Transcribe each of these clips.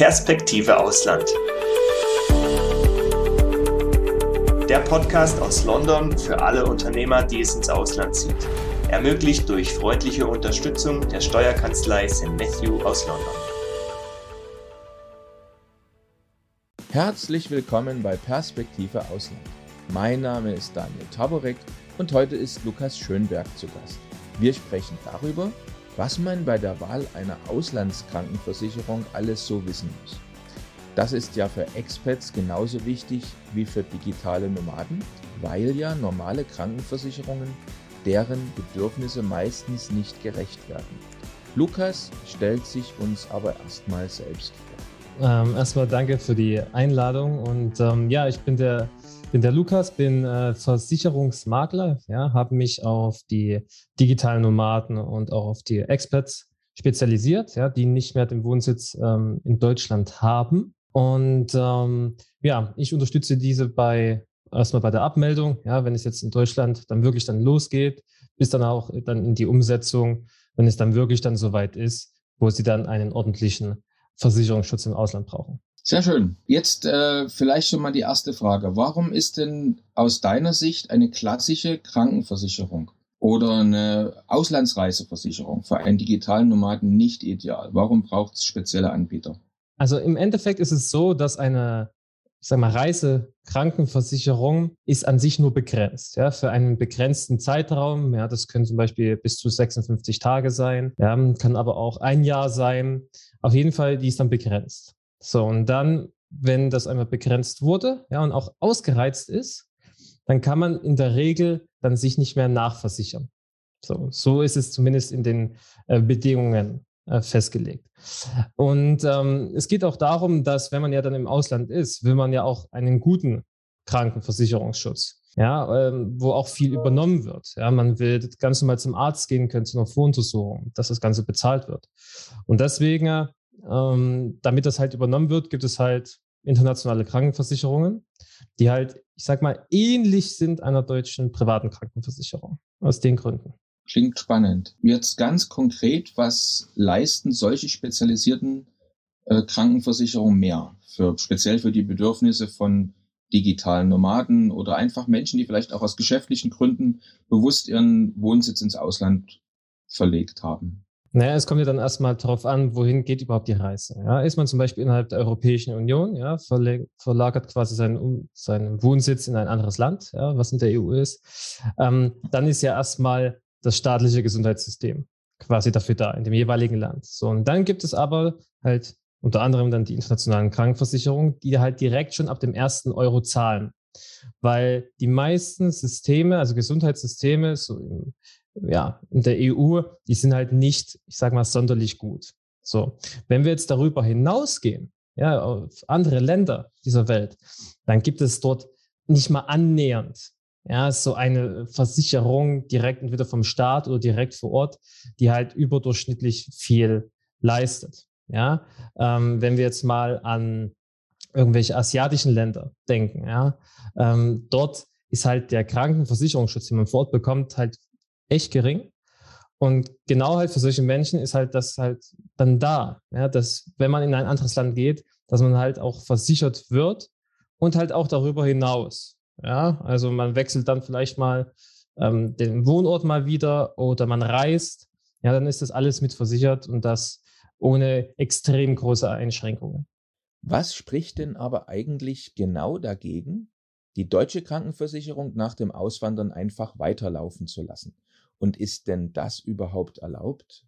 Perspektive Ausland. Der Podcast aus London für alle Unternehmer, die es ins Ausland zieht. Ermöglicht durch freundliche Unterstützung der Steuerkanzlei St. Matthew aus London. Herzlich willkommen bei Perspektive Ausland. Mein Name ist Daniel Taborek und heute ist Lukas Schönberg zu Gast. Wir sprechen darüber, was man bei der Wahl einer Auslandskrankenversicherung alles so wissen muss. Das ist ja für Expats genauso wichtig wie für digitale Nomaden, weil ja normale Krankenversicherungen deren Bedürfnisse meistens nicht gerecht werden. Lukas stellt sich uns aber erstmal selbst vor. Ähm, erstmal danke für die Einladung und ähm, ja, ich bin der bin der Lukas, bin äh, Versicherungsmakler, ja, habe mich auf die digitalen Nomaden und auch auf die Experts spezialisiert, ja, die nicht mehr den Wohnsitz ähm, in Deutschland haben. Und ähm, ja, ich unterstütze diese bei erstmal bei der Abmeldung, ja, wenn es jetzt in Deutschland dann wirklich dann losgeht, bis dann auch dann in die Umsetzung, wenn es dann wirklich dann soweit ist, wo sie dann einen ordentlichen Versicherungsschutz im Ausland brauchen. Sehr schön. Jetzt äh, vielleicht schon mal die erste Frage. Warum ist denn aus deiner Sicht eine klassische Krankenversicherung oder eine Auslandsreiseversicherung für einen digitalen Nomaden nicht ideal? Warum braucht es spezielle Anbieter? Also im Endeffekt ist es so, dass eine ich sag mal, Reisekrankenversicherung ist an sich nur begrenzt, ja, für einen begrenzten Zeitraum. Ja, das können zum Beispiel bis zu 56 Tage sein, ja, kann aber auch ein Jahr sein. Auf jeden Fall, die ist dann begrenzt. So, und dann, wenn das einmal begrenzt wurde, ja, und auch ausgereizt ist, dann kann man in der Regel dann sich nicht mehr nachversichern. So, so ist es zumindest in den äh, Bedingungen äh, festgelegt. Und ähm, es geht auch darum, dass wenn man ja dann im Ausland ist, will man ja auch einen guten Krankenversicherungsschutz, ja, ähm, wo auch viel übernommen wird. Ja, man will ganz normal zum Arzt gehen können zu einer Voruntersuchung, dass das Ganze bezahlt wird. Und deswegen ähm, damit das halt übernommen wird, gibt es halt internationale Krankenversicherungen, die halt, ich sag mal, ähnlich sind einer deutschen privaten Krankenversicherung. Aus den Gründen. Klingt spannend. Jetzt ganz konkret, was leisten solche spezialisierten äh, Krankenversicherungen mehr? Für, speziell für die Bedürfnisse von digitalen Nomaden oder einfach Menschen, die vielleicht auch aus geschäftlichen Gründen bewusst ihren Wohnsitz ins Ausland verlegt haben. Naja, es kommt ja dann erstmal darauf an, wohin geht überhaupt die Reise. Ja, ist man zum Beispiel innerhalb der Europäischen Union, ja, verlagert quasi seinen, seinen Wohnsitz in ein anderes Land, ja, was in der EU ist, ähm, dann ist ja erstmal das staatliche Gesundheitssystem quasi dafür da, in dem jeweiligen Land. So, und dann gibt es aber halt unter anderem dann die internationalen Krankenversicherungen, die halt direkt schon ab dem ersten Euro zahlen. Weil die meisten Systeme, also Gesundheitssysteme, so im ja, in der EU, die sind halt nicht, ich sage mal, sonderlich gut. So, wenn wir jetzt darüber hinausgehen, ja, auf andere Länder dieser Welt, dann gibt es dort nicht mal annähernd, ja, so eine Versicherung direkt entweder vom Staat oder direkt vor Ort, die halt überdurchschnittlich viel leistet. Ja, ähm, wenn wir jetzt mal an irgendwelche asiatischen Länder denken, ja, ähm, dort ist halt der Krankenversicherungsschutz, den man vor Ort bekommt, halt echt gering. Und genau halt für solche Menschen ist halt das halt dann da, ja, dass wenn man in ein anderes Land geht, dass man halt auch versichert wird und halt auch darüber hinaus. Ja, also man wechselt dann vielleicht mal ähm, den Wohnort mal wieder oder man reist. Ja, dann ist das alles mit versichert und das ohne extrem große Einschränkungen. Was spricht denn aber eigentlich genau dagegen, die deutsche Krankenversicherung nach dem Auswandern einfach weiterlaufen zu lassen? Und ist denn das überhaupt erlaubt?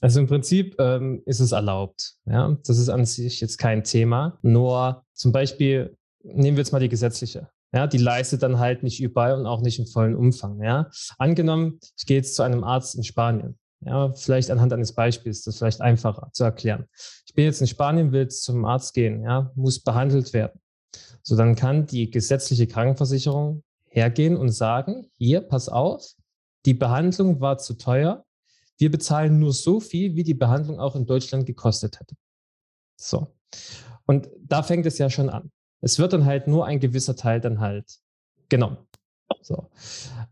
Also im Prinzip ähm, ist es erlaubt. Ja, das ist an sich jetzt kein Thema. Nur zum Beispiel nehmen wir jetzt mal die gesetzliche. Ja, die leistet dann halt nicht überall und auch nicht im vollen Umfang. Ja, angenommen, ich gehe jetzt zu einem Arzt in Spanien. Ja, vielleicht anhand eines Beispiels, das ist vielleicht einfacher zu erklären. Ich bin jetzt in Spanien, will jetzt zum Arzt gehen, ja, muss behandelt werden. So, dann kann die gesetzliche Krankenversicherung hergehen und sagen, hier, pass auf, die Behandlung war zu teuer. Wir bezahlen nur so viel, wie die Behandlung auch in Deutschland gekostet hätte. So. Und da fängt es ja schon an. Es wird dann halt nur ein gewisser Teil dann halt genommen. So.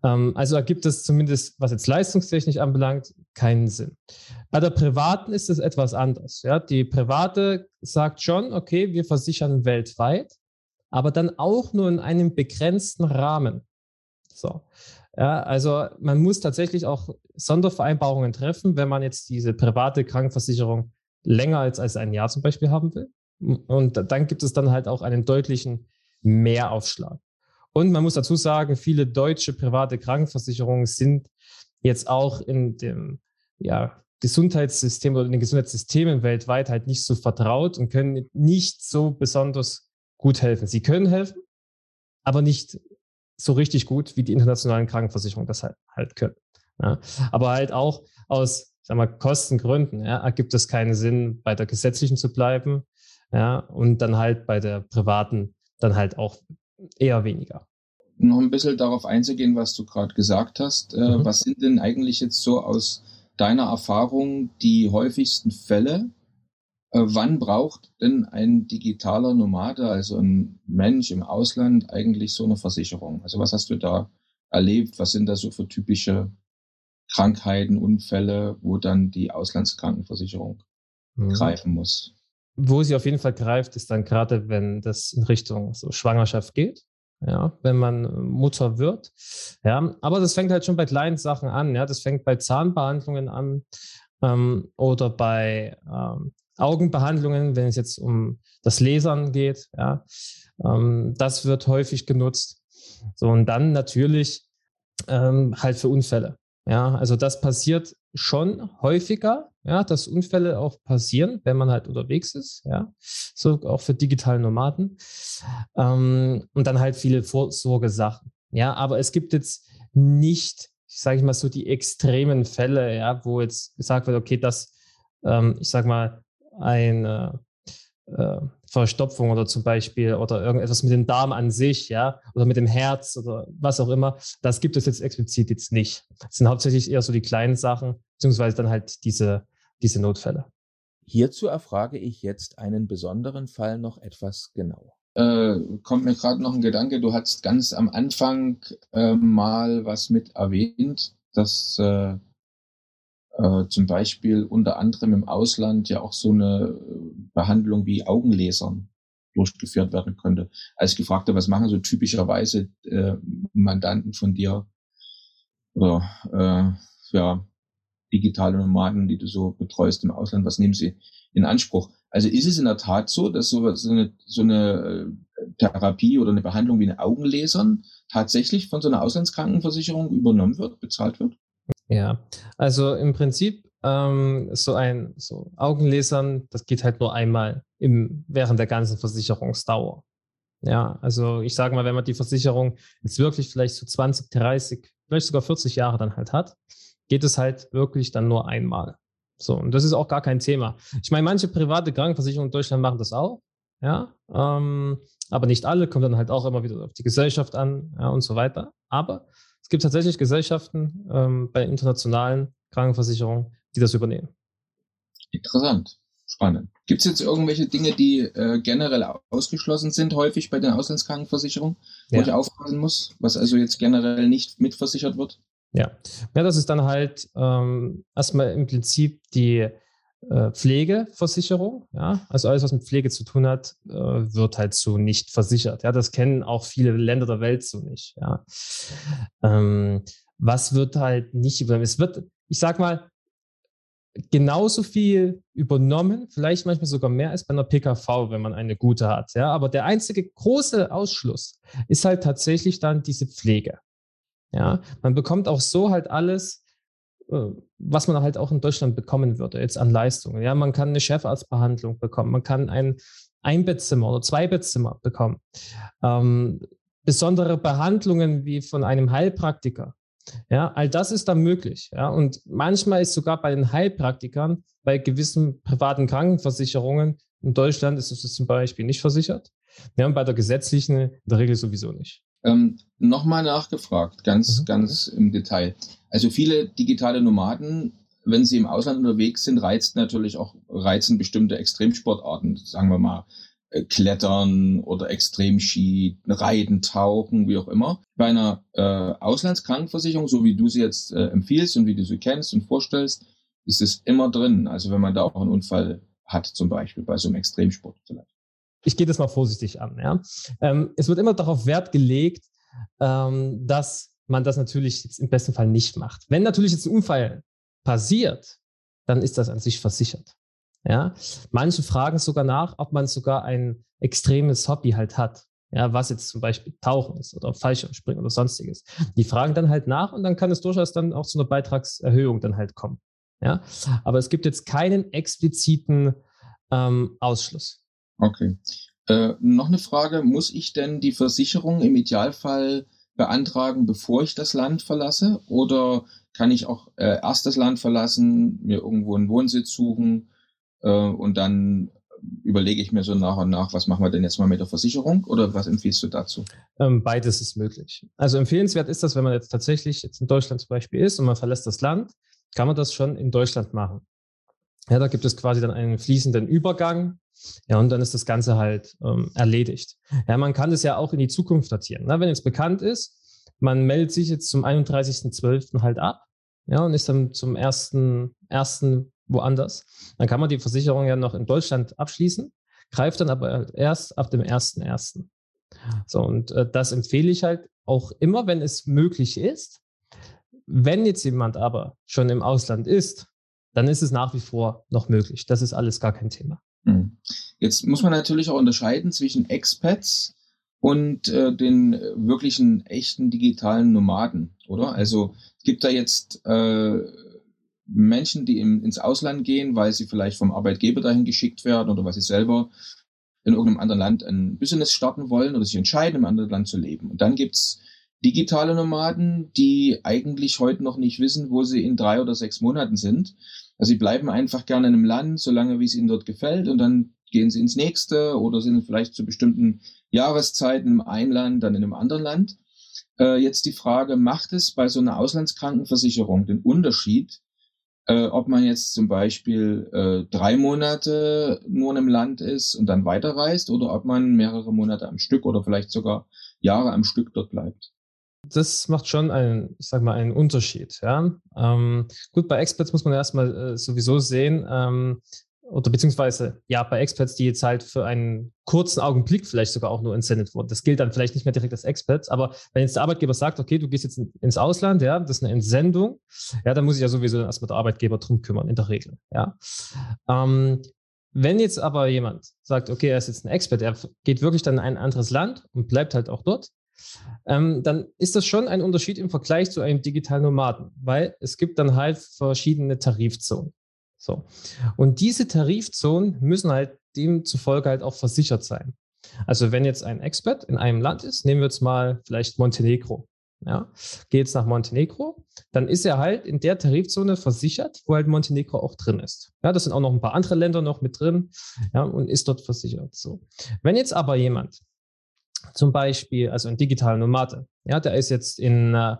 Ähm, also ergibt es zumindest, was jetzt leistungstechnisch anbelangt, keinen Sinn. Bei der privaten ist es etwas anders. Ja? Die private sagt schon, okay, wir versichern weltweit, aber dann auch nur in einem begrenzten Rahmen. So. Ja, also man muss tatsächlich auch Sondervereinbarungen treffen, wenn man jetzt diese private Krankenversicherung länger als, als ein Jahr zum Beispiel haben will. Und dann gibt es dann halt auch einen deutlichen Mehraufschlag. Und man muss dazu sagen, viele deutsche private Krankenversicherungen sind jetzt auch in dem ja, Gesundheitssystem oder in den Gesundheitssystemen weltweit halt nicht so vertraut und können nicht so besonders gut helfen. Sie können helfen, aber nicht so richtig gut, wie die internationalen Krankenversicherungen das halt, halt können. Ja. Aber halt auch aus, sag mal, Kostengründen ja, ergibt es keinen Sinn, bei der gesetzlichen zu bleiben. Ja, und dann halt bei der privaten dann halt auch eher weniger. Noch ein bisschen darauf einzugehen, was du gerade gesagt hast. Äh, mhm. Was sind denn eigentlich jetzt so aus deiner Erfahrung die häufigsten Fälle? Äh, wann braucht denn ein digitaler Nomade, also ein Mensch im Ausland, eigentlich so eine Versicherung? Also was hast du da erlebt? Was sind da so für typische Krankheiten, Unfälle, wo dann die Auslandskrankenversicherung mhm. greifen muss? Wo sie auf jeden Fall greift, ist dann gerade, wenn das in Richtung so Schwangerschaft geht. Ja, wenn man Mutter wird. Ja, aber das fängt halt schon bei kleinen Sachen an. Ja, das fängt bei Zahnbehandlungen an ähm, oder bei ähm, Augenbehandlungen, wenn es jetzt um das Lasern geht. Ja, ähm, das wird häufig genutzt. So und dann natürlich ähm, halt für Unfälle. Ja, also das passiert schon häufiger, ja, dass Unfälle auch passieren, wenn man halt unterwegs ist, ja, so auch für digitale Nomaden. Ähm, und dann halt viele Vorsorgesachen. Ja, aber es gibt jetzt nicht, ich sage ich mal so, die extremen Fälle, ja, wo jetzt gesagt wird, okay, das, ähm, ich sag mal, eine äh, Verstopfung oder zum Beispiel oder irgendetwas mit dem Darm an sich, ja, oder mit dem Herz oder was auch immer, das gibt es jetzt explizit jetzt nicht. Es sind hauptsächlich eher so die kleinen Sachen, beziehungsweise dann halt diese, diese Notfälle. Hierzu erfrage ich jetzt einen besonderen Fall noch etwas genauer. Äh, kommt mir gerade noch ein Gedanke, du hast ganz am Anfang äh, mal was mit erwähnt, dass äh, zum Beispiel unter anderem im Ausland ja auch so eine äh, Behandlung wie Augenlasern durchgeführt werden könnte. Als ich gefragt habe, was machen so typischerweise äh, Mandanten von dir oder äh, ja, digitale Nomaden, die du so betreust im Ausland, was nehmen sie in Anspruch? Also ist es in der Tat so, dass so, so eine, so eine äh, Therapie oder eine Behandlung wie eine Augenlasern tatsächlich von so einer Auslandskrankenversicherung übernommen wird, bezahlt wird? Ja, also im Prinzip ähm, so ein so Augenlasern, das geht halt nur einmal im, während der ganzen Versicherungsdauer. Ja, also ich sage mal, wenn man die Versicherung jetzt wirklich vielleicht so 20, 30, vielleicht sogar 40 Jahre dann halt hat, geht es halt wirklich dann nur einmal. So, und das ist auch gar kein Thema. Ich meine, manche private Krankenversicherungen in Deutschland machen das auch, ja, ähm, aber nicht alle, kommt dann halt auch immer wieder auf die Gesellschaft an ja, und so weiter. Aber gibt tatsächlich Gesellschaften ähm, bei internationalen Krankenversicherungen, die das übernehmen. Interessant. Spannend. Gibt es jetzt irgendwelche Dinge, die äh, generell ausgeschlossen sind, häufig bei den Auslandskrankenversicherungen, wo ja. ich aufpassen muss, was also jetzt generell nicht mitversichert wird? Ja, ja das ist dann halt ähm, erstmal im Prinzip die Pflegeversicherung, ja, also alles, was mit Pflege zu tun hat, äh, wird halt so nicht versichert. Ja, das kennen auch viele Länder der Welt so nicht. Ja, ähm, was wird halt nicht übernommen? Es wird, ich sag mal, genauso viel übernommen, vielleicht manchmal sogar mehr als bei einer PKV, wenn man eine gute hat. Ja, aber der einzige große Ausschluss ist halt tatsächlich dann diese Pflege. Ja, man bekommt auch so halt alles, äh, was man halt auch in Deutschland bekommen würde, jetzt an Leistungen. Ja, man kann eine Chefarztbehandlung bekommen, man kann ein Einbettzimmer oder Zweibettzimmer bekommen. Ähm, besondere Behandlungen wie von einem Heilpraktiker. Ja, all das ist dann möglich. Ja, und manchmal ist sogar bei den Heilpraktikern, bei gewissen privaten Krankenversicherungen in Deutschland ist es zum Beispiel nicht versichert. Ja, und bei der gesetzlichen in der Regel sowieso nicht. Ähm, Nochmal nachgefragt, ganz, mhm. ganz im Detail. Also viele digitale Nomaden, wenn sie im Ausland unterwegs sind, reizt natürlich auch, reizen bestimmte Extremsportarten, sagen wir mal, äh, Klettern oder Extremski, Reiten, Tauchen, wie auch immer. Bei einer äh, Auslandskrankenversicherung, so wie du sie jetzt äh, empfiehlst und wie du sie kennst und vorstellst, ist es immer drin. Also wenn man da auch einen Unfall hat, zum Beispiel bei so einem Extremsport vielleicht. Ich gehe das mal vorsichtig an. Ja? Ähm, es wird immer darauf Wert gelegt, ähm, dass man das natürlich jetzt im besten Fall nicht macht. Wenn natürlich jetzt ein Unfall passiert, dann ist das an sich versichert. Ja, manche fragen sogar nach, ob man sogar ein extremes Hobby halt hat. Ja, was jetzt zum Beispiel Tauchen ist oder Fallschirmspringen oder sonstiges. Die fragen dann halt nach und dann kann es durchaus dann auch zu einer Beitragserhöhung dann halt kommen. Ja, aber es gibt jetzt keinen expliziten ähm, Ausschluss. Okay. Äh, noch eine Frage: Muss ich denn die Versicherung im Idealfall beantragen, bevor ich das Land verlasse? Oder kann ich auch äh, erst das Land verlassen, mir irgendwo einen Wohnsitz suchen äh, und dann überlege ich mir so nach und nach, was machen wir denn jetzt mal mit der Versicherung oder was empfiehlst du dazu? Ähm, beides ist möglich. Also empfehlenswert ist das, wenn man jetzt tatsächlich jetzt in Deutschland zum Beispiel ist und man verlässt das Land, kann man das schon in Deutschland machen. Ja, da gibt es quasi dann einen fließenden Übergang. Ja, und dann ist das Ganze halt ähm, erledigt. Ja, man kann das ja auch in die Zukunft datieren. Na, wenn jetzt bekannt ist, man meldet sich jetzt zum 31.12. halt ab, ja, und ist dann zum ersten, ersten woanders. Dann kann man die Versicherung ja noch in Deutschland abschließen, greift dann aber erst ab dem 1.1. So, und äh, das empfehle ich halt auch immer, wenn es möglich ist. Wenn jetzt jemand aber schon im Ausland ist, dann ist es nach wie vor noch möglich. Das ist alles gar kein Thema. Hm. Jetzt muss man natürlich auch unterscheiden zwischen Expats und äh, den wirklichen echten digitalen Nomaden, oder? Also gibt da jetzt äh, Menschen, die im, ins Ausland gehen, weil sie vielleicht vom Arbeitgeber dahin geschickt werden oder weil sie selber in irgendeinem anderen Land ein Business starten wollen oder sich entscheiden, im anderen Land zu leben. Und dann gibt's digitale Nomaden, die eigentlich heute noch nicht wissen, wo sie in drei oder sechs Monaten sind. Also sie bleiben einfach gerne in einem Land, solange wie es ihnen dort gefällt und dann gehen sie ins nächste oder sind vielleicht zu bestimmten Jahreszeiten im einen Land, dann in einem anderen Land. Äh, jetzt die Frage, macht es bei so einer Auslandskrankenversicherung den Unterschied, äh, ob man jetzt zum Beispiel äh, drei Monate nur in einem Land ist und dann weiterreist oder ob man mehrere Monate am Stück oder vielleicht sogar Jahre am Stück dort bleibt. Das macht schon einen, ich sag mal, einen Unterschied. Ja? Ähm, gut, bei Experts muss man erstmal äh, sowieso sehen, ähm, oder beziehungsweise ja, bei Experts, die jetzt halt für einen kurzen Augenblick vielleicht sogar auch nur entsendet wurden. Das gilt dann vielleicht nicht mehr direkt als Experts, aber wenn jetzt der Arbeitgeber sagt, okay, du gehst jetzt ins Ausland, ja, das ist eine Entsendung, ja, dann muss ich ja sowieso erstmal der Arbeitgeber drum kümmern, in der Regel, ja. Ähm, wenn jetzt aber jemand sagt, okay, er ist jetzt ein Expert, er geht wirklich dann in ein anderes Land und bleibt halt auch dort, ähm, dann ist das schon ein Unterschied im Vergleich zu einem digitalen Nomaden, weil es gibt dann halt verschiedene Tarifzonen. So. Und diese Tarifzonen müssen halt demzufolge halt auch versichert sein. Also wenn jetzt ein Expert in einem Land ist, nehmen wir jetzt mal vielleicht Montenegro. Ja, geht jetzt nach Montenegro, dann ist er halt in der Tarifzone versichert, wo halt Montenegro auch drin ist. Ja, das sind auch noch ein paar andere Länder noch mit drin, ja, und ist dort versichert. So. Wenn jetzt aber jemand zum Beispiel, also ein digitaler Nomade, ja, der ist jetzt in, äh,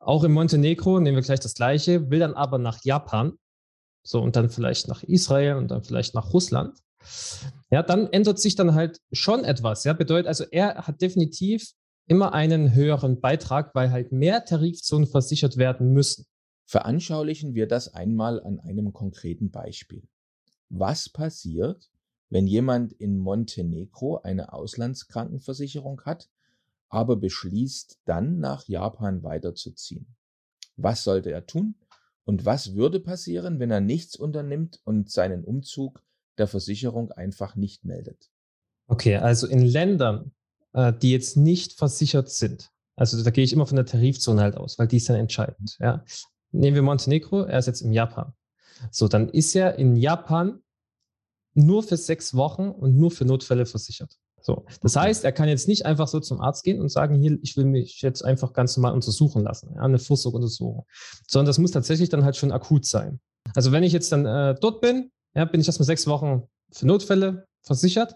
auch in Montenegro, nehmen wir gleich das gleiche, will dann aber nach Japan, so und dann vielleicht nach Israel und dann vielleicht nach Russland. Ja, dann ändert sich dann halt schon etwas. Ja, bedeutet also, er hat definitiv immer einen höheren Beitrag, weil halt mehr Tarifzonen versichert werden müssen. Veranschaulichen wir das einmal an einem konkreten Beispiel. Was passiert, wenn jemand in Montenegro eine Auslandskrankenversicherung hat, aber beschließt dann nach Japan weiterzuziehen? Was sollte er tun? Und was würde passieren, wenn er nichts unternimmt und seinen Umzug der Versicherung einfach nicht meldet? Okay, also in Ländern, äh, die jetzt nicht versichert sind, also da gehe ich immer von der Tarifzone halt aus, weil die ist dann entscheidend. Ja. Nehmen wir Montenegro, er ist jetzt in Japan. So, dann ist er in Japan nur für sechs Wochen und nur für Notfälle versichert. So. Das heißt, er kann jetzt nicht einfach so zum Arzt gehen und sagen, hier, ich will mich jetzt einfach ganz normal untersuchen lassen, ja, eine Vorsorgeuntersuchung, sondern das muss tatsächlich dann halt schon akut sein. Also wenn ich jetzt dann äh, dort bin, ja, bin ich erstmal sechs Wochen für Notfälle versichert.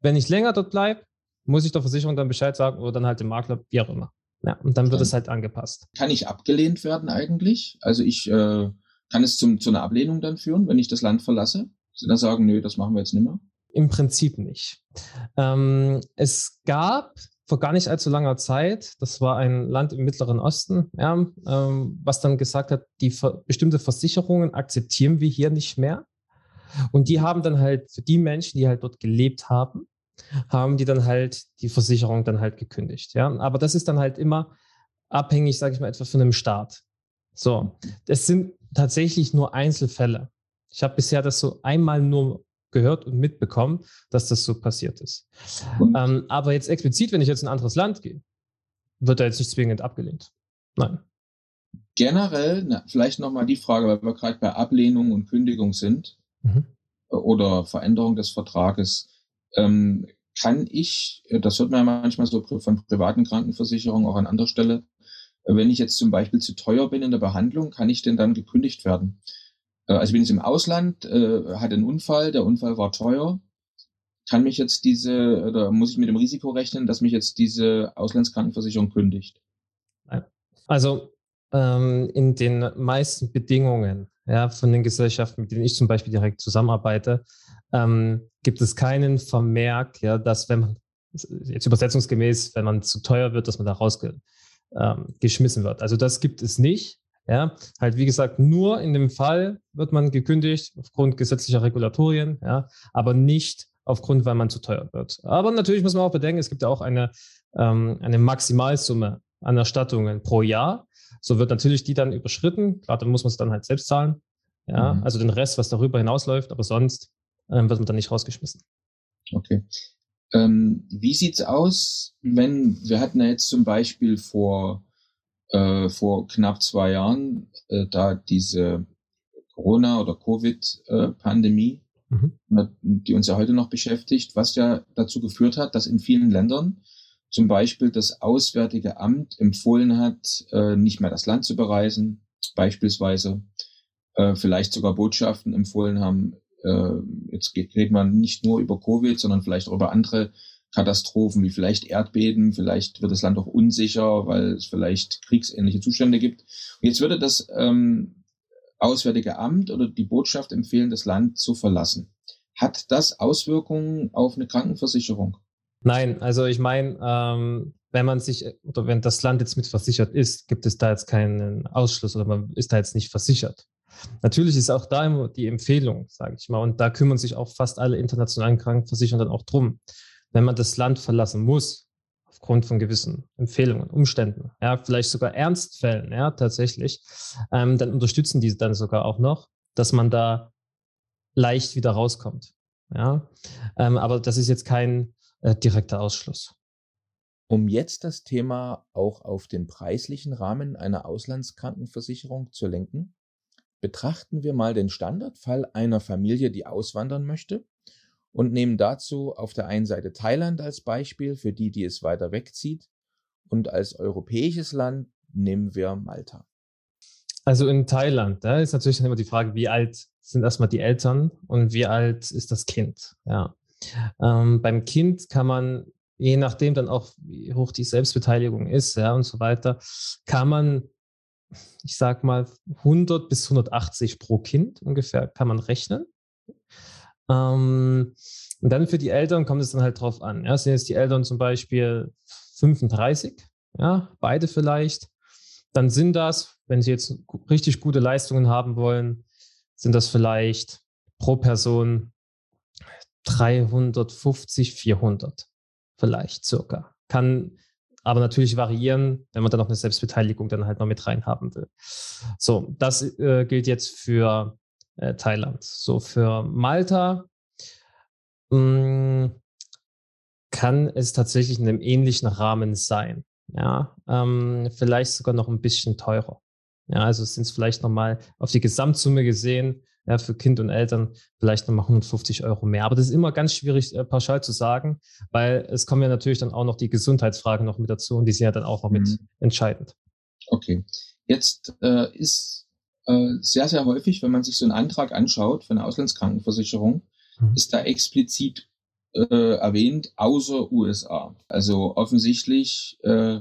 Wenn ich länger dort bleibe, muss ich der Versicherung dann Bescheid sagen oder dann halt dem Makler, wie auch immer. Ja, und dann wird es halt angepasst. Kann ich abgelehnt werden eigentlich? Also ich äh, kann es zum, zu einer Ablehnung dann führen, wenn ich das Land verlasse? Sie dann sagen, nö, das machen wir jetzt nicht mehr? Im Prinzip nicht. Ähm, es gab vor gar nicht allzu langer Zeit, das war ein Land im Mittleren Osten, ja, ähm, was dann gesagt hat, die ver bestimmte Versicherungen akzeptieren wir hier nicht mehr. Und die haben dann halt für die Menschen, die halt dort gelebt haben, haben die dann halt die Versicherung dann halt gekündigt. Ja, aber das ist dann halt immer abhängig, sage ich mal, etwa von einem Staat. So, das sind tatsächlich nur Einzelfälle. Ich habe bisher das so einmal nur gehört und mitbekommen, dass das so passiert ist. Ähm, aber jetzt explizit, wenn ich jetzt in ein anderes Land gehe, wird da jetzt nicht zwingend abgelehnt. Nein. Generell, na, vielleicht nochmal die Frage, weil wir gerade bei Ablehnung und Kündigung sind mhm. oder Veränderung des Vertrages. Ähm, kann ich, das hört man ja manchmal so von privaten Krankenversicherungen auch an anderer Stelle, wenn ich jetzt zum Beispiel zu teuer bin in der Behandlung, kann ich denn dann gekündigt werden? Äh, also ich bin jetzt im Ausland, äh, hatte einen Unfall, der Unfall war teuer. Kann mich jetzt diese, oder muss ich mit dem Risiko rechnen, dass mich jetzt diese Auslandskrankenversicherung kündigt? Also ähm, in den meisten Bedingungen ja, von den Gesellschaften, mit denen ich zum Beispiel direkt zusammenarbeite, ähm, gibt es keinen Vermerk, ja, dass wenn man jetzt übersetzungsgemäß, wenn man zu teuer wird, dass man da rausgeschmissen ähm, wird. Also das gibt es nicht. Ja, halt wie gesagt, nur in dem Fall wird man gekündigt aufgrund gesetzlicher Regulatorien, ja, aber nicht aufgrund, weil man zu teuer wird. Aber natürlich muss man auch bedenken, es gibt ja auch eine, ähm, eine Maximalsumme an Erstattungen pro Jahr. So wird natürlich die dann überschritten. Klar, dann muss man es dann halt selbst zahlen. Ja, mhm. also den Rest, was darüber hinausläuft, aber sonst ähm, wird man dann nicht rausgeschmissen. Okay. Ähm, wie sieht's aus, wenn wir hatten ja jetzt zum Beispiel vor äh, vor knapp zwei Jahren, äh, da diese Corona- oder Covid-Pandemie, mhm. die uns ja heute noch beschäftigt, was ja dazu geführt hat, dass in vielen Ländern zum Beispiel das Auswärtige Amt empfohlen hat, äh, nicht mehr das Land zu bereisen, beispielsweise äh, vielleicht sogar Botschaften empfohlen haben, äh, jetzt geht, redet man nicht nur über Covid, sondern vielleicht auch über andere Katastrophen wie vielleicht Erdbeben, vielleicht wird das Land auch unsicher, weil es vielleicht kriegsähnliche Zustände gibt. Und jetzt würde das ähm, Auswärtige Amt oder die Botschaft empfehlen, das Land zu verlassen. Hat das Auswirkungen auf eine Krankenversicherung? Nein, also ich meine, ähm, wenn man sich oder wenn das Land jetzt mit versichert ist, gibt es da jetzt keinen Ausschluss oder man ist da jetzt nicht versichert. Natürlich ist auch da immer die Empfehlung, sage ich mal, und da kümmern sich auch fast alle internationalen Krankenversicherungen dann auch drum wenn man das Land verlassen muss, aufgrund von gewissen Empfehlungen, Umständen, ja, vielleicht sogar Ernstfällen, ja, tatsächlich, ähm, dann unterstützen diese dann sogar auch noch, dass man da leicht wieder rauskommt. Ja, ähm, aber das ist jetzt kein äh, direkter Ausschluss. Um jetzt das Thema auch auf den preislichen Rahmen einer Auslandskrankenversicherung zu lenken, betrachten wir mal den Standardfall einer Familie, die auswandern möchte und nehmen dazu auf der einen Seite Thailand als Beispiel für die, die es weiter wegzieht und als europäisches Land nehmen wir Malta. Also in Thailand, da ist natürlich immer die Frage, wie alt sind erstmal die Eltern und wie alt ist das Kind? Ja. Ähm, beim Kind kann man, je nachdem dann auch, wie hoch die Selbstbeteiligung ist, ja, und so weiter, kann man, ich sag mal, 100 bis 180 pro Kind ungefähr, kann man rechnen. Ähm, und dann für die Eltern kommt es dann halt drauf an. Ja, sind jetzt die Eltern zum Beispiel 35, ja, beide vielleicht, dann sind das, wenn sie jetzt richtig gute Leistungen haben wollen, sind das vielleicht pro Person 350, 400 vielleicht circa. Kann aber natürlich variieren, wenn man dann noch eine Selbstbeteiligung dann halt noch mit rein haben will. So, das äh, gilt jetzt für äh, Thailand. So für Malta mh, hm, kann es tatsächlich in einem ähnlichen Rahmen sein. Ja, ähm, vielleicht sogar noch ein bisschen teurer. Ja, also sind es vielleicht nochmal auf die Gesamtsumme gesehen, ja, für Kind und Eltern vielleicht nochmal 150 Euro mehr. Aber das ist immer ganz schwierig äh, pauschal zu sagen, weil es kommen ja natürlich dann auch noch die Gesundheitsfragen noch mit dazu und die sind ja dann auch noch mit mhm. entscheidend. Okay. Jetzt äh, ist äh, sehr, sehr häufig, wenn man sich so einen Antrag anschaut für eine Auslandskrankenversicherung, mhm. ist da explizit äh, erwähnt, außer USA. Also offensichtlich äh,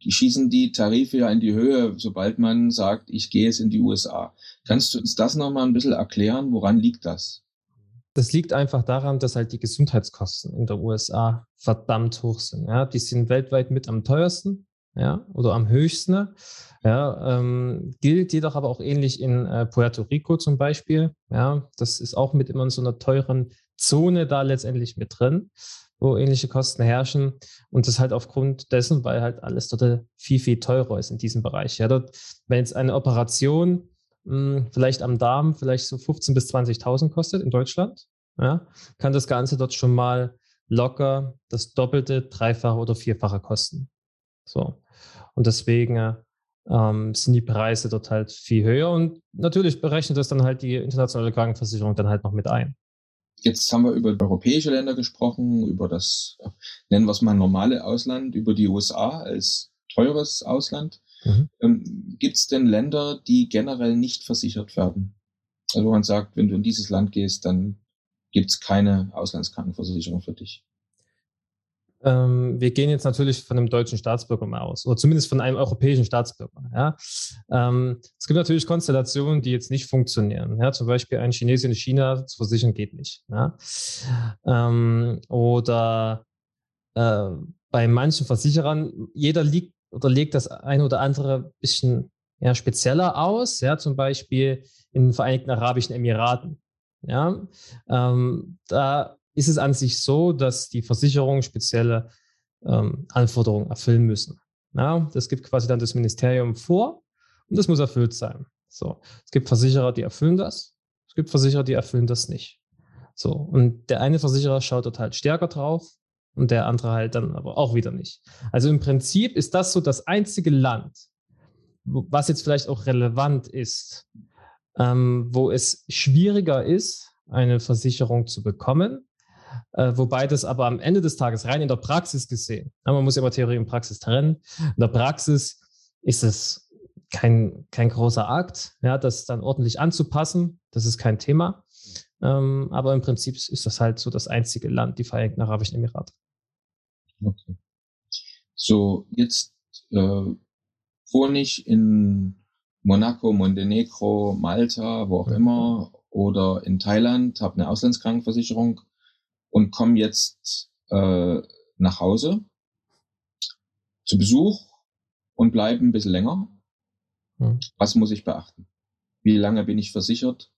schießen die Tarife ja in die Höhe, sobald man sagt, ich gehe jetzt in die USA. Kannst du uns das nochmal ein bisschen erklären? Woran liegt das? Das liegt einfach daran, dass halt die Gesundheitskosten in der USA verdammt hoch sind. Ja, die sind weltweit mit am teuersten, ja, oder am höchsten. Ja, ähm, gilt jedoch aber auch ähnlich in äh, Puerto Rico zum Beispiel. Ja, das ist auch mit immer in so einer teuren Zone da letztendlich mit drin, wo ähnliche Kosten herrschen. Und das halt aufgrund dessen, weil halt alles dort viel, viel teurer ist in diesem Bereich. Ja, dort, wenn jetzt eine Operation mh, vielleicht am Darm vielleicht so 15.000 bis 20.000 kostet in Deutschland, ja, kann das Ganze dort schon mal locker das Doppelte, Dreifache oder Vierfache kosten. So. Und deswegen ähm, sind die Preise dort halt viel höher und natürlich berechnet das dann halt die internationale Krankenversicherung dann halt noch mit ein. Jetzt haben wir über europäische Länder gesprochen, über das, nennen wir es mal normale Ausland, über die USA als teures Ausland. Mhm. Ähm, Gibt es denn Länder, die generell nicht versichert werden? Also wo man sagt, wenn du in dieses Land gehst, dann gibt es keine Auslandskrankenversicherung für dich. Ähm, wir gehen jetzt natürlich von einem deutschen Staatsbürger mal aus, oder zumindest von einem europäischen Staatsbürger. Ja? Ähm, es gibt natürlich Konstellationen, die jetzt nicht funktionieren. Ja? Zum Beispiel ein Chinese in China zu versichern geht nicht. Ja? Ähm, oder äh, bei manchen Versicherern, jeder liegt oder legt das ein oder andere bisschen ja, spezieller aus, ja, zum Beispiel in den Vereinigten Arabischen Emiraten. Ja, ähm, da ist es an sich so, dass die Versicherungen spezielle ähm, Anforderungen erfüllen müssen. Ja, das gibt quasi dann das Ministerium vor und das muss erfüllt sein. So, es gibt Versicherer, die erfüllen das. Es gibt Versicherer, die erfüllen das nicht. So, und der eine Versicherer schaut dort halt stärker drauf und der andere halt dann aber auch wieder nicht. Also im Prinzip ist das so das einzige Land, was jetzt vielleicht auch relevant ist, ähm, wo es schwieriger ist, eine Versicherung zu bekommen, äh, wobei das aber am Ende des Tages rein in der Praxis gesehen, ja, man muss immer Theorie und Praxis trennen, in der Praxis ist es kein, kein großer Akt, ja, das dann ordentlich anzupassen, das ist kein Thema. Ähm, aber im Prinzip ist das halt so das einzige Land, die Vereinigten Arabischen Emirate. Okay. So, jetzt äh, wohne ich in Monaco, Montenegro, Malta, wo auch mhm. immer, oder in Thailand, habe eine Auslandskrankenversicherung und komme jetzt äh, nach Hause zu Besuch und bleibe ein bisschen länger. Mhm. Was muss ich beachten? Wie lange bin ich versichert?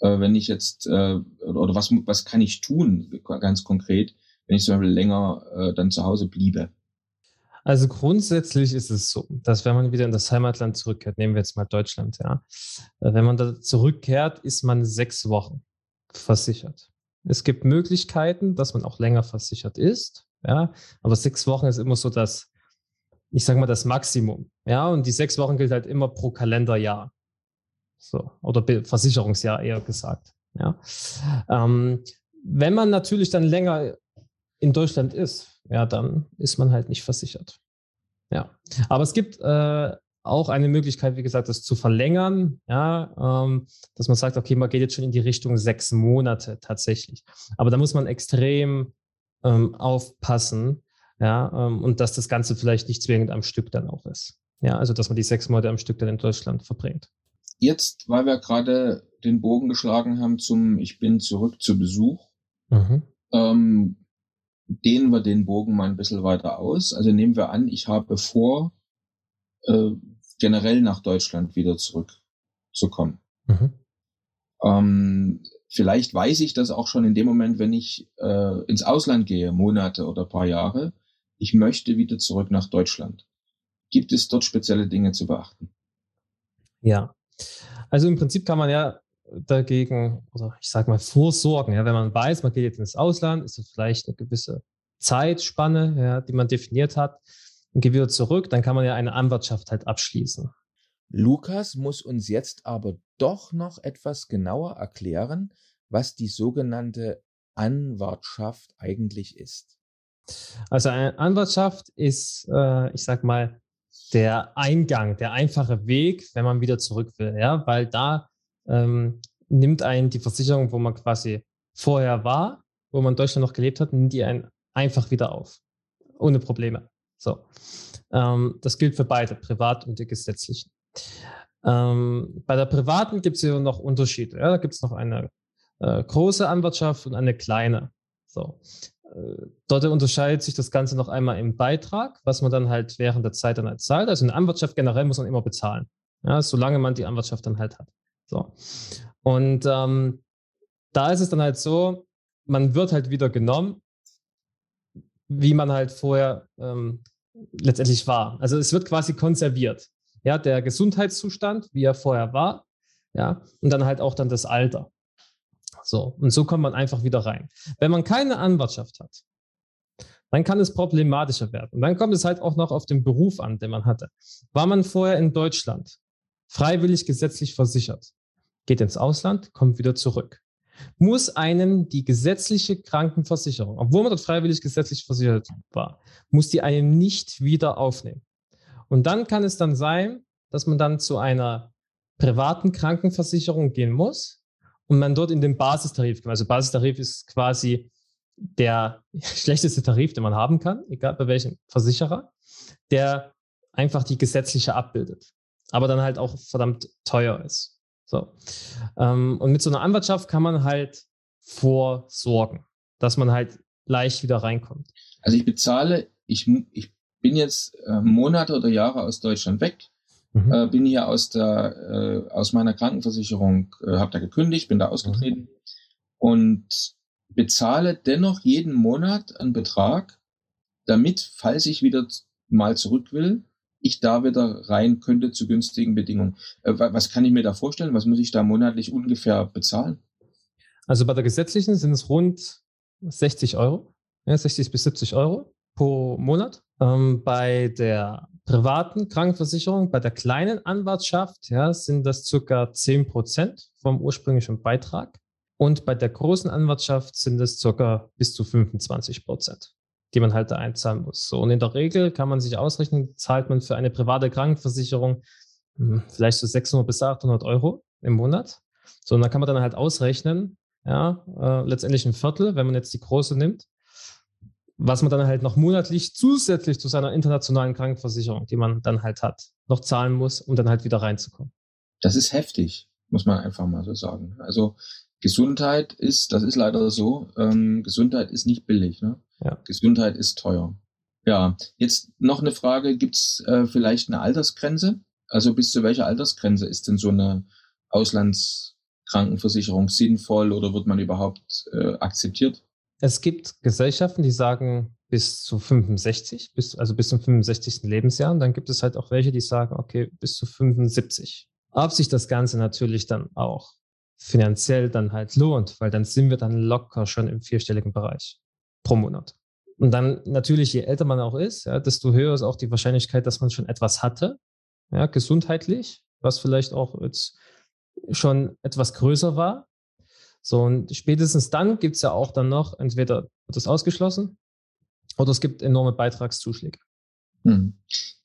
Äh, wenn ich jetzt, äh, oder was, was kann ich tun, ganz konkret, wenn ich zum Beispiel länger äh, dann zu Hause bliebe? Also grundsätzlich ist es so, dass wenn man wieder in das Heimatland zurückkehrt, nehmen wir jetzt mal Deutschland, ja, äh, wenn man da zurückkehrt, ist man sechs Wochen versichert. Es gibt Möglichkeiten, dass man auch länger versichert ist, ja, aber sechs Wochen ist immer so das, ich sage mal, das Maximum, ja, und die sechs Wochen gilt halt immer pro Kalenderjahr, so. Oder Versicherungsjahr eher gesagt, ja. Ähm, wenn man natürlich dann länger in Deutschland ist, ja, dann ist man halt nicht versichert. Ja, aber es gibt äh, auch eine Möglichkeit, wie gesagt, das zu verlängern, ja, ähm, dass man sagt, okay, man geht jetzt schon in die Richtung sechs Monate tatsächlich. Aber da muss man extrem ähm, aufpassen, ja, ähm, und dass das Ganze vielleicht nicht zwingend am Stück dann auch ist. Ja, also dass man die sechs Monate am Stück dann in Deutschland verbringt. Jetzt, weil wir gerade den Bogen geschlagen haben zum Ich bin zurück zu Besuch, mhm. ähm, dehnen wir den Bogen mal ein bisschen weiter aus. Also nehmen wir an, ich habe vor, äh, generell nach Deutschland wieder zurückzukommen. Mhm. Ähm, vielleicht weiß ich das auch schon in dem Moment, wenn ich äh, ins Ausland gehe, Monate oder paar Jahre. Ich möchte wieder zurück nach Deutschland. Gibt es dort spezielle Dinge zu beachten? Ja, also im Prinzip kann man ja dagegen, oder ich sage mal, vorsorgen. Ja, wenn man weiß, man geht jetzt ins Ausland, ist es vielleicht eine gewisse Zeitspanne, ja, die man definiert hat, und geht wieder zurück, dann kann man ja eine Anwartschaft halt abschließen. Lukas muss uns jetzt aber doch noch etwas genauer erklären, was die sogenannte Anwartschaft eigentlich ist. Also eine Anwartschaft ist, äh, ich sag mal, der Eingang, der einfache Weg, wenn man wieder zurück will, ja, weil da ähm, nimmt einen die Versicherung, wo man quasi vorher war, wo man in Deutschland noch gelebt hat, nimmt die einen einfach wieder auf. Ohne Probleme. So. Ähm, das gilt für beide, privat und die gesetzlichen. Ähm, bei der privaten gibt es ja noch Unterschiede. Ja? Da gibt es noch eine äh, große Anwartschaft und eine kleine. So. Äh, dort unterscheidet sich das Ganze noch einmal im Beitrag, was man dann halt während der Zeit dann halt zahlt. Also eine Anwartschaft generell muss man immer bezahlen, ja, solange man die Anwartschaft dann halt hat. So. Und ähm, da ist es dann halt so, man wird halt wieder genommen, wie man halt vorher ähm, letztendlich war. Also es wird quasi konserviert. Ja, der Gesundheitszustand, wie er vorher war, ja, und dann halt auch dann das Alter. So, und so kommt man einfach wieder rein. Wenn man keine Anwartschaft hat, dann kann es problematischer werden. Und dann kommt es halt auch noch auf den Beruf an, den man hatte. War man vorher in Deutschland freiwillig gesetzlich versichert, geht ins Ausland, kommt wieder zurück, muss einem die gesetzliche Krankenversicherung, obwohl man dort freiwillig gesetzlich versichert war, muss die einem nicht wieder aufnehmen. Und dann kann es dann sein, dass man dann zu einer privaten Krankenversicherung gehen muss und man dort in den Basistarif. Also Basistarif ist quasi der schlechteste Tarif, den man haben kann, egal bei welchem Versicherer, der einfach die gesetzliche abbildet, aber dann halt auch verdammt teuer ist. So. Ähm, und mit so einer Anwartschaft kann man halt vorsorgen, dass man halt leicht wieder reinkommt. Also ich bezahle, ich, ich bin jetzt äh, Monate oder Jahre aus Deutschland weg, mhm. äh, bin hier aus der äh, aus meiner Krankenversicherung, äh, habe da gekündigt, bin da ausgetreten mhm. und bezahle dennoch jeden Monat einen Betrag, damit, falls ich wieder mal zurück will, ich da wieder rein könnte zu günstigen Bedingungen. Äh, was kann ich mir da vorstellen? Was muss ich da monatlich ungefähr bezahlen? Also bei der gesetzlichen sind es rund 60 Euro, ja, 60 bis 70 Euro pro Monat. Ähm, bei der privaten Krankenversicherung, bei der kleinen Anwartschaft, ja, sind das circa 10 Prozent vom ursprünglichen Beitrag. Und bei der großen Anwartschaft sind es circa bis zu 25 Prozent die man halt da einzahlen muss. So, und in der Regel kann man sich ausrechnen, zahlt man für eine private Krankenversicherung hm, vielleicht so 600 bis 800 Euro im Monat. So, und da kann man dann halt ausrechnen, ja, äh, letztendlich ein Viertel, wenn man jetzt die große nimmt, was man dann halt noch monatlich zusätzlich zu seiner internationalen Krankenversicherung, die man dann halt hat, noch zahlen muss, um dann halt wieder reinzukommen. Das ist heftig, muss man einfach mal so sagen. Also Gesundheit ist, das ist leider so, ähm, Gesundheit ist nicht billig. Ne? Ja. Gesundheit ist teuer. Ja, jetzt noch eine Frage, gibt's äh, vielleicht eine Altersgrenze? Also bis zu welcher Altersgrenze ist denn so eine Auslandskrankenversicherung sinnvoll oder wird man überhaupt äh, akzeptiert? Es gibt Gesellschaften, die sagen bis zu 65, bis, also bis zum 65. Lebensjahr. Und dann gibt es halt auch welche, die sagen, okay, bis zu 75. Ob sich das Ganze natürlich dann auch finanziell dann halt lohnt, weil dann sind wir dann locker schon im vierstelligen Bereich pro Monat. Und dann natürlich, je älter man auch ist, ja, desto höher ist auch die Wahrscheinlichkeit, dass man schon etwas hatte, ja, gesundheitlich, was vielleicht auch jetzt schon etwas größer war. So, und spätestens dann gibt es ja auch dann noch, entweder wird das ausgeschlossen oder es gibt enorme Beitragszuschläge. Hm.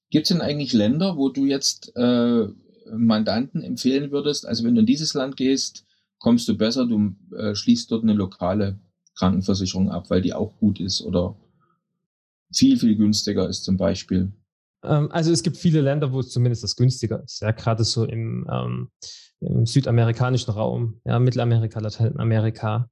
Gibt es denn eigentlich Länder, wo du jetzt äh, Mandanten empfehlen würdest, also wenn du in dieses Land gehst, kommst du besser, du äh, schließt dort eine lokale Krankenversicherung ab, weil die auch gut ist oder viel, viel günstiger ist zum Beispiel? Ähm, also es gibt viele Länder, wo es zumindest das günstiger ist. Ja, gerade so im, ähm, im südamerikanischen Raum, ja, Mittelamerika, Lateinamerika,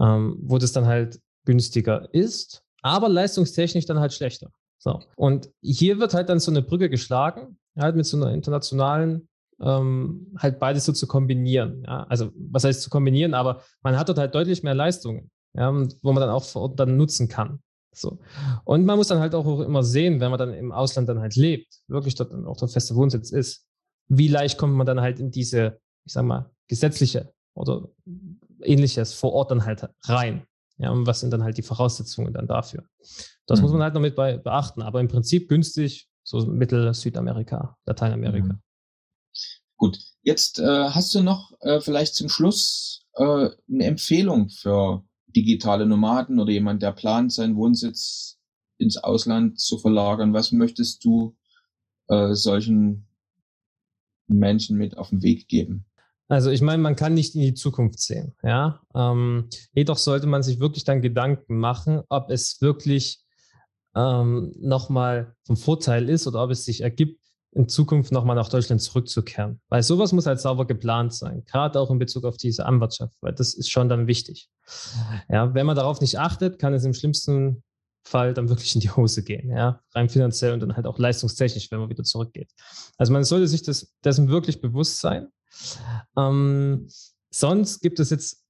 ähm, wo das dann halt günstiger ist, aber leistungstechnisch dann halt schlechter. So. Und hier wird halt dann so eine Brücke geschlagen, halt mit so einer internationalen, ähm, halt beides so zu kombinieren. Ja? Also was heißt zu kombinieren, aber man hat dort halt deutlich mehr Leistungen ja, wo man dann auch vor Ort dann nutzen kann. So. Und man muss dann halt auch immer sehen, wenn man dann im Ausland dann halt lebt, wirklich dort dann auch der feste Wohnsitz ist, wie leicht kommt man dann halt in diese, ich sag mal, gesetzliche oder ähnliches vor Ort dann halt rein. Ja, und was sind dann halt die Voraussetzungen dann dafür? Das mhm. muss man halt noch mit bei, beachten, aber im Prinzip günstig, so Mittel, Südamerika, Lateinamerika. Mhm. Gut, jetzt äh, hast du noch äh, vielleicht zum Schluss äh, eine Empfehlung für digitale Nomaden oder jemand, der plant, seinen Wohnsitz ins Ausland zu verlagern? Was möchtest du äh, solchen Menschen mit auf den Weg geben? Also ich meine, man kann nicht in die Zukunft sehen, ja. Ähm, jedoch sollte man sich wirklich dann Gedanken machen, ob es wirklich ähm, nochmal vom Vorteil ist oder ob es sich ergibt, in Zukunft nochmal nach Deutschland zurückzukehren. Weil sowas muss halt sauber geplant sein, gerade auch in Bezug auf diese Anwartschaft, weil das ist schon dann wichtig. Ja, wenn man darauf nicht achtet, kann es im schlimmsten Fall dann wirklich in die Hose gehen, ja, rein finanziell und dann halt auch leistungstechnisch, wenn man wieder zurückgeht. Also man sollte sich das, dessen wirklich bewusst sein. Ähm, sonst gibt es jetzt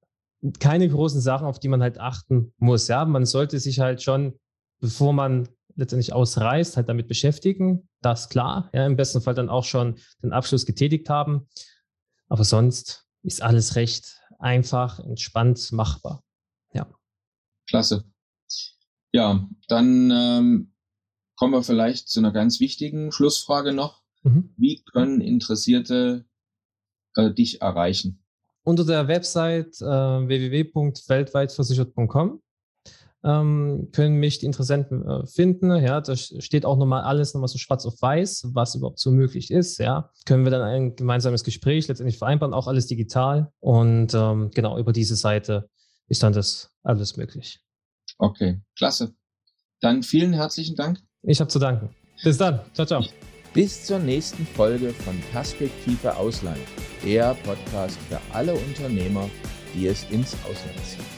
keine großen Sachen, auf die man halt achten muss. Ja, man sollte sich halt schon, bevor man letztendlich ausreist, halt damit beschäftigen. Das klar. Ja, im besten Fall dann auch schon den Abschluss getätigt haben. Aber sonst ist alles recht einfach, entspannt machbar. Ja. Klasse. Ja, dann ähm, kommen wir vielleicht zu einer ganz wichtigen Schlussfrage noch. Mhm. Wie können Interessierte äh, dich erreichen? Unter der Website äh, www.weltweitversichert.com ähm, können mich die Interessenten äh, finden. Ja, da steht auch nochmal alles nochmal so schwarz auf weiß, was überhaupt so möglich ist. Ja, können wir dann ein gemeinsames Gespräch letztendlich vereinbaren, auch alles digital. Und ähm, genau über diese Seite ist dann das alles möglich. Okay, klasse. Dann vielen herzlichen Dank. Ich habe zu danken. Bis dann. Ciao, ciao. Bis zur nächsten Folge von Perspektive Ausland, der Podcast für alle Unternehmer, die es ins Ausland ziehen.